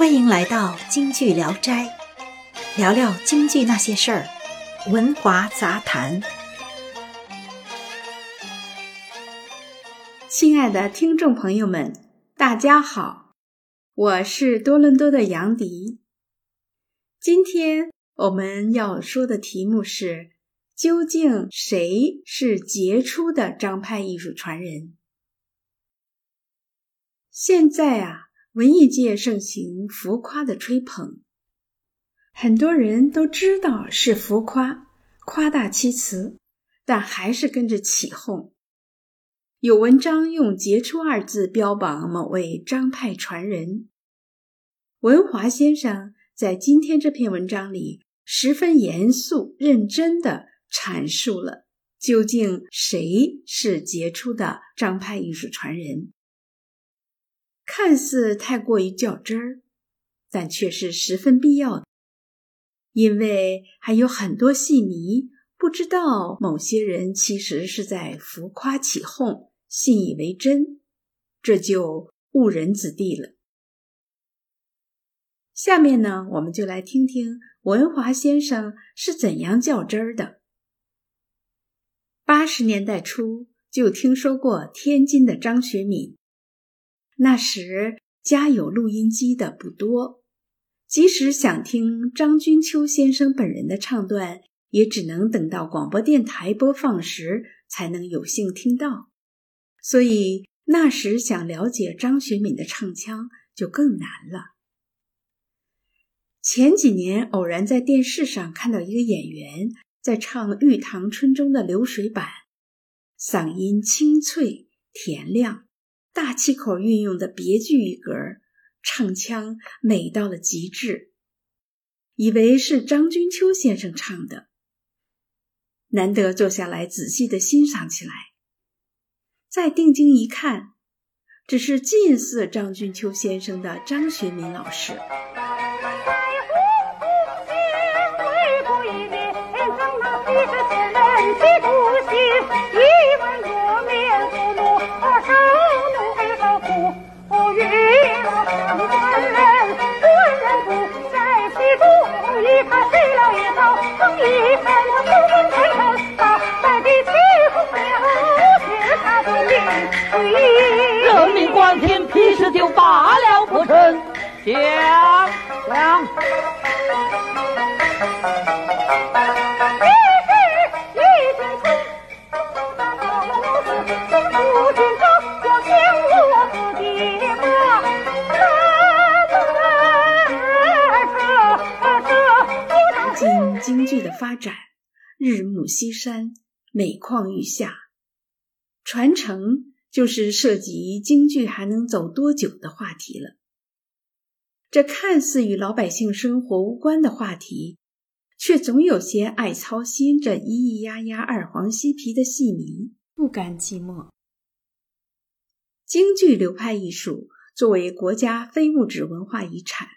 欢迎来到京剧聊斋，聊聊京剧那些事儿，文华杂谈。亲爱的听众朋友们，大家好，我是多伦多的杨迪。今天我们要说的题目是：究竟谁是杰出的张派艺术传人？现在啊。文艺界盛行浮夸的吹捧，很多人都知道是浮夸、夸大其词，但还是跟着起哄。有文章用“杰出”二字标榜某位张派传人，文华先生在今天这篇文章里十分严肃认真的阐述了究竟谁是杰出的张派艺术传人。看似太过于较真儿，但却是十分必要的，因为还有很多戏迷不知道某些人其实是在浮夸起哄，信以为真，这就误人子弟了。下面呢，我们就来听听文华先生是怎样较真儿的。八十年代初就听说过天津的张学敏。那时家有录音机的不多，即使想听张君秋先生本人的唱段，也只能等到广播电台播放时才能有幸听到。所以那时想了解张学敏的唱腔就更难了。前几年偶然在电视上看到一个演员在唱《玉堂春》中的流水版，嗓音清脆甜亮。大气口运用的别具一格，唱腔美到了极致，以为是张君秋先生唱的。难得坐下来仔细的欣赏起来，再定睛一看，只是近似张君秋先生的张学敏老师。关天，屁事就罢了不成？讲讲。今京剧的发展日暮西山，每况愈下，传承。就是涉及京剧还能走多久的话题了。这看似与老百姓生活无关的话题，却总有些爱操心、这咿咿呀呀、二黄西皮的戏迷不甘寂寞。京剧流派艺术作为国家非物质文化遗产，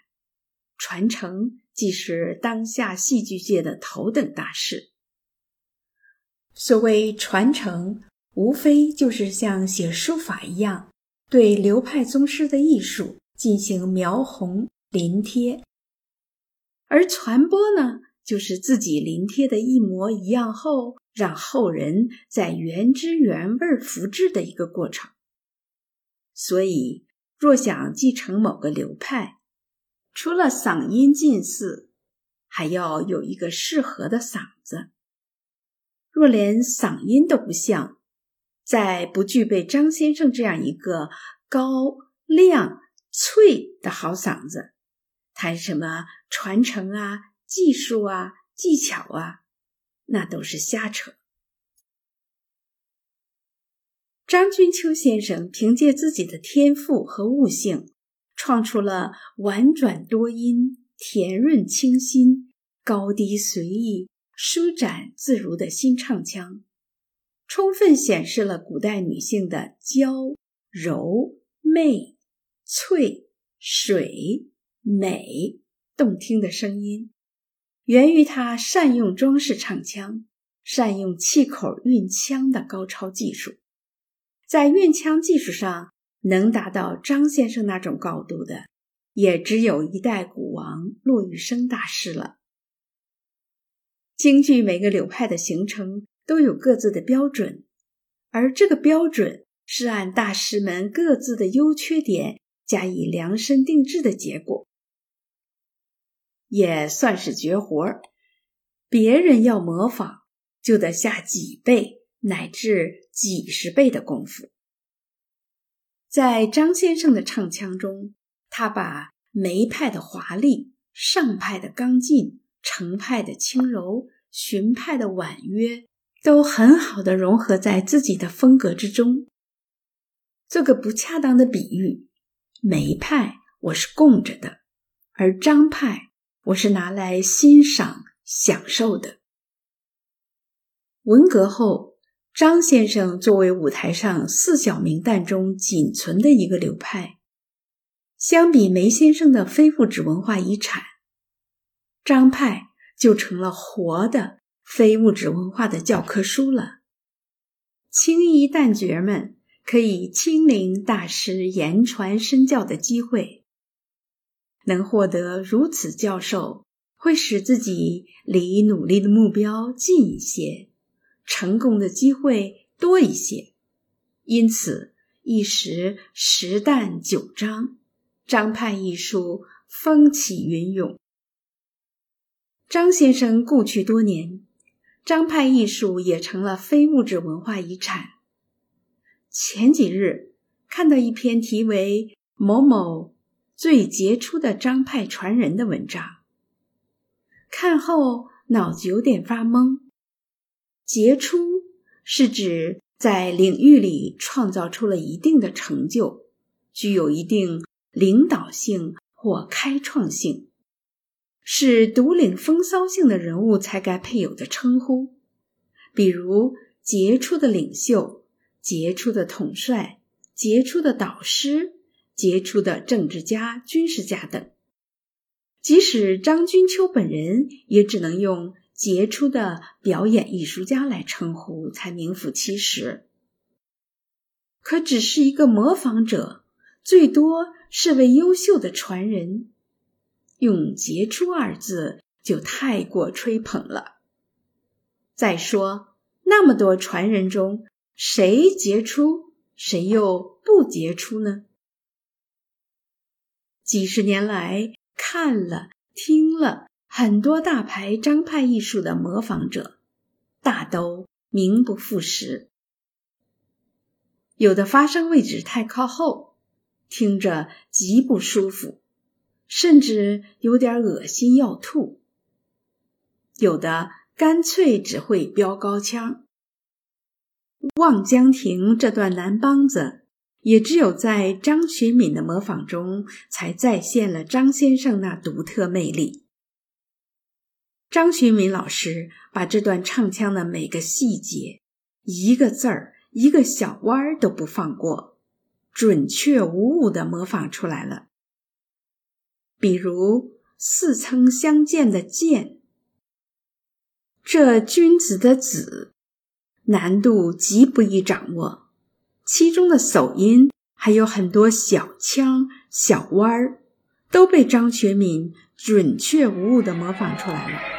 传承既是当下戏剧界的头等大事。所谓传承。无非就是像写书法一样，对流派宗师的艺术进行描红临贴；而传播呢，就是自己临贴的一模一样后，让后人在原汁原味复制的一个过程。所以，若想继承某个流派，除了嗓音近似，还要有一个适合的嗓子。若连嗓音都不像，在不具备张先生这样一个高亮脆的好嗓子，谈什么传承啊、技术啊、技巧啊，那都是瞎扯。张君秋先生凭借自己的天赋和悟性，创出了婉转多音、甜润清新、高低随意、舒展自如的新唱腔。充分显示了古代女性的娇柔媚翠水美动听的声音，源于她善用装饰唱腔、善用气口运腔的高超技术。在运腔技术上能达到张先生那种高度的，也只有一代古王骆玉笙大师了。京剧每个流派的形成都有各自的标准，而这个标准是按大师们各自的优缺点加以量身定制的结果，也算是绝活儿。别人要模仿，就得下几倍乃至几十倍的功夫。在张先生的唱腔中，他把梅派的华丽、上派的刚劲、程派的轻柔、荀派的婉约，都很好的融合在自己的风格之中。做个不恰当的比喻，梅派我是供着的，而张派我是拿来欣赏、享受的。文革后。张先生作为舞台上四小名旦中仅存的一个流派，相比梅先生的非物质文化遗产，张派就成了活的非物质文化的教科书了。青衣旦角们可以亲临大师言传身教的机会，能获得如此教授，会使自己离努力的目标近一些。成功的机会多一些，因此一时十旦九张，张派艺术风起云涌。张先生故去多年，张派艺术也成了非物质文化遗产。前几日看到一篇题为“某某最杰出的张派传人”的文章，看后脑子有点发懵。杰出是指在领域里创造出了一定的成就，具有一定领导性或开创性，是独领风骚性的人物才该配有的称呼，比如杰出的领袖、杰出的统帅、杰出的导师、杰出的政治家、军事家等。即使张君秋本人，也只能用。杰出的表演艺术家来称呼才名副其实，可只是一个模仿者，最多是位优秀的传人。用“杰出”二字就太过吹捧了。再说，那么多传人中，谁杰出，谁又不杰出呢？几十年来，看了听了。很多大牌张派艺术的模仿者，大都名不副实。有的发声位置太靠后，听着极不舒服，甚至有点恶心要吐；有的干脆只会飙高腔。《望江亭》这段南梆子，也只有在张学敏的模仿中，才再现了张先生那独特魅力。张学敏老师把这段唱腔的每个细节、一个字儿、一个小弯儿都不放过，准确无误的模仿出来了。比如“似曾相见”的“见”，这君子的“子”，难度极不易掌握，其中的手音还有很多小腔、小弯儿，都被张学敏准确无误的模仿出来了。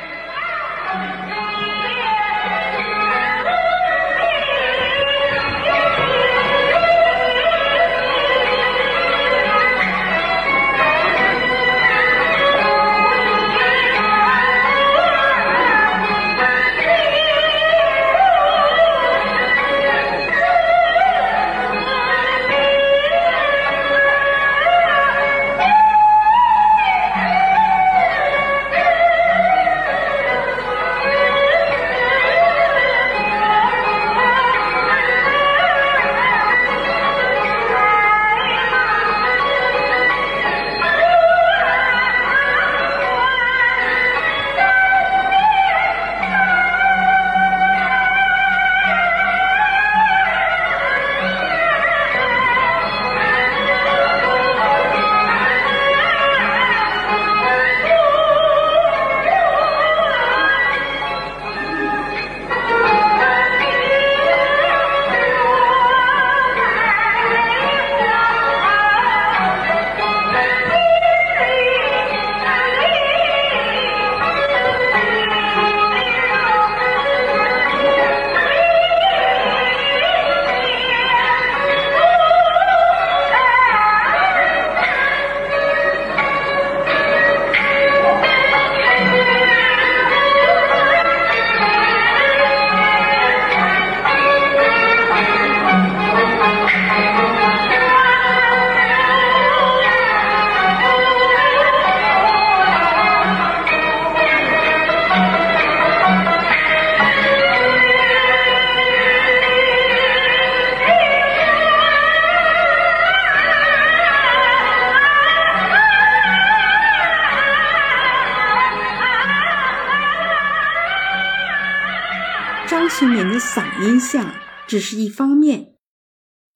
嗓音像只是一方面，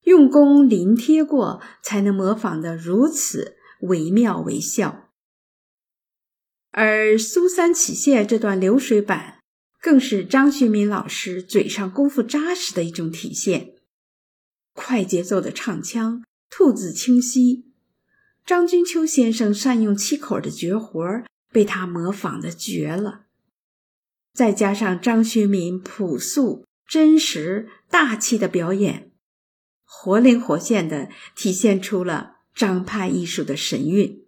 用功临贴过，才能模仿得如此惟妙惟肖。而苏三起解这段流水板，更是张学敏老师嘴上功夫扎实的一种体现。快节奏的唱腔，吐字清晰。张君秋先生善用七口的绝活被他模仿的绝了。再加上张学敏朴素、真实、大气的表演，活灵活现的体现出了张派艺术的神韵。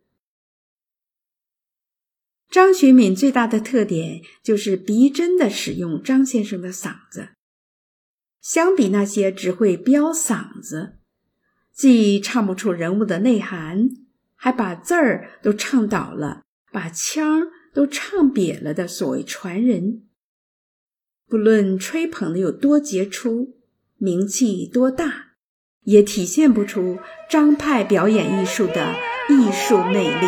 张学敏最大的特点就是逼真的使用张先生的嗓子，相比那些只会飙嗓子，既唱不出人物的内涵，还把字儿都唱倒了，把腔都唱瘪了的所谓传人，不论吹捧的有多杰出，名气多大，也体现不出张派表演艺术的艺术魅力。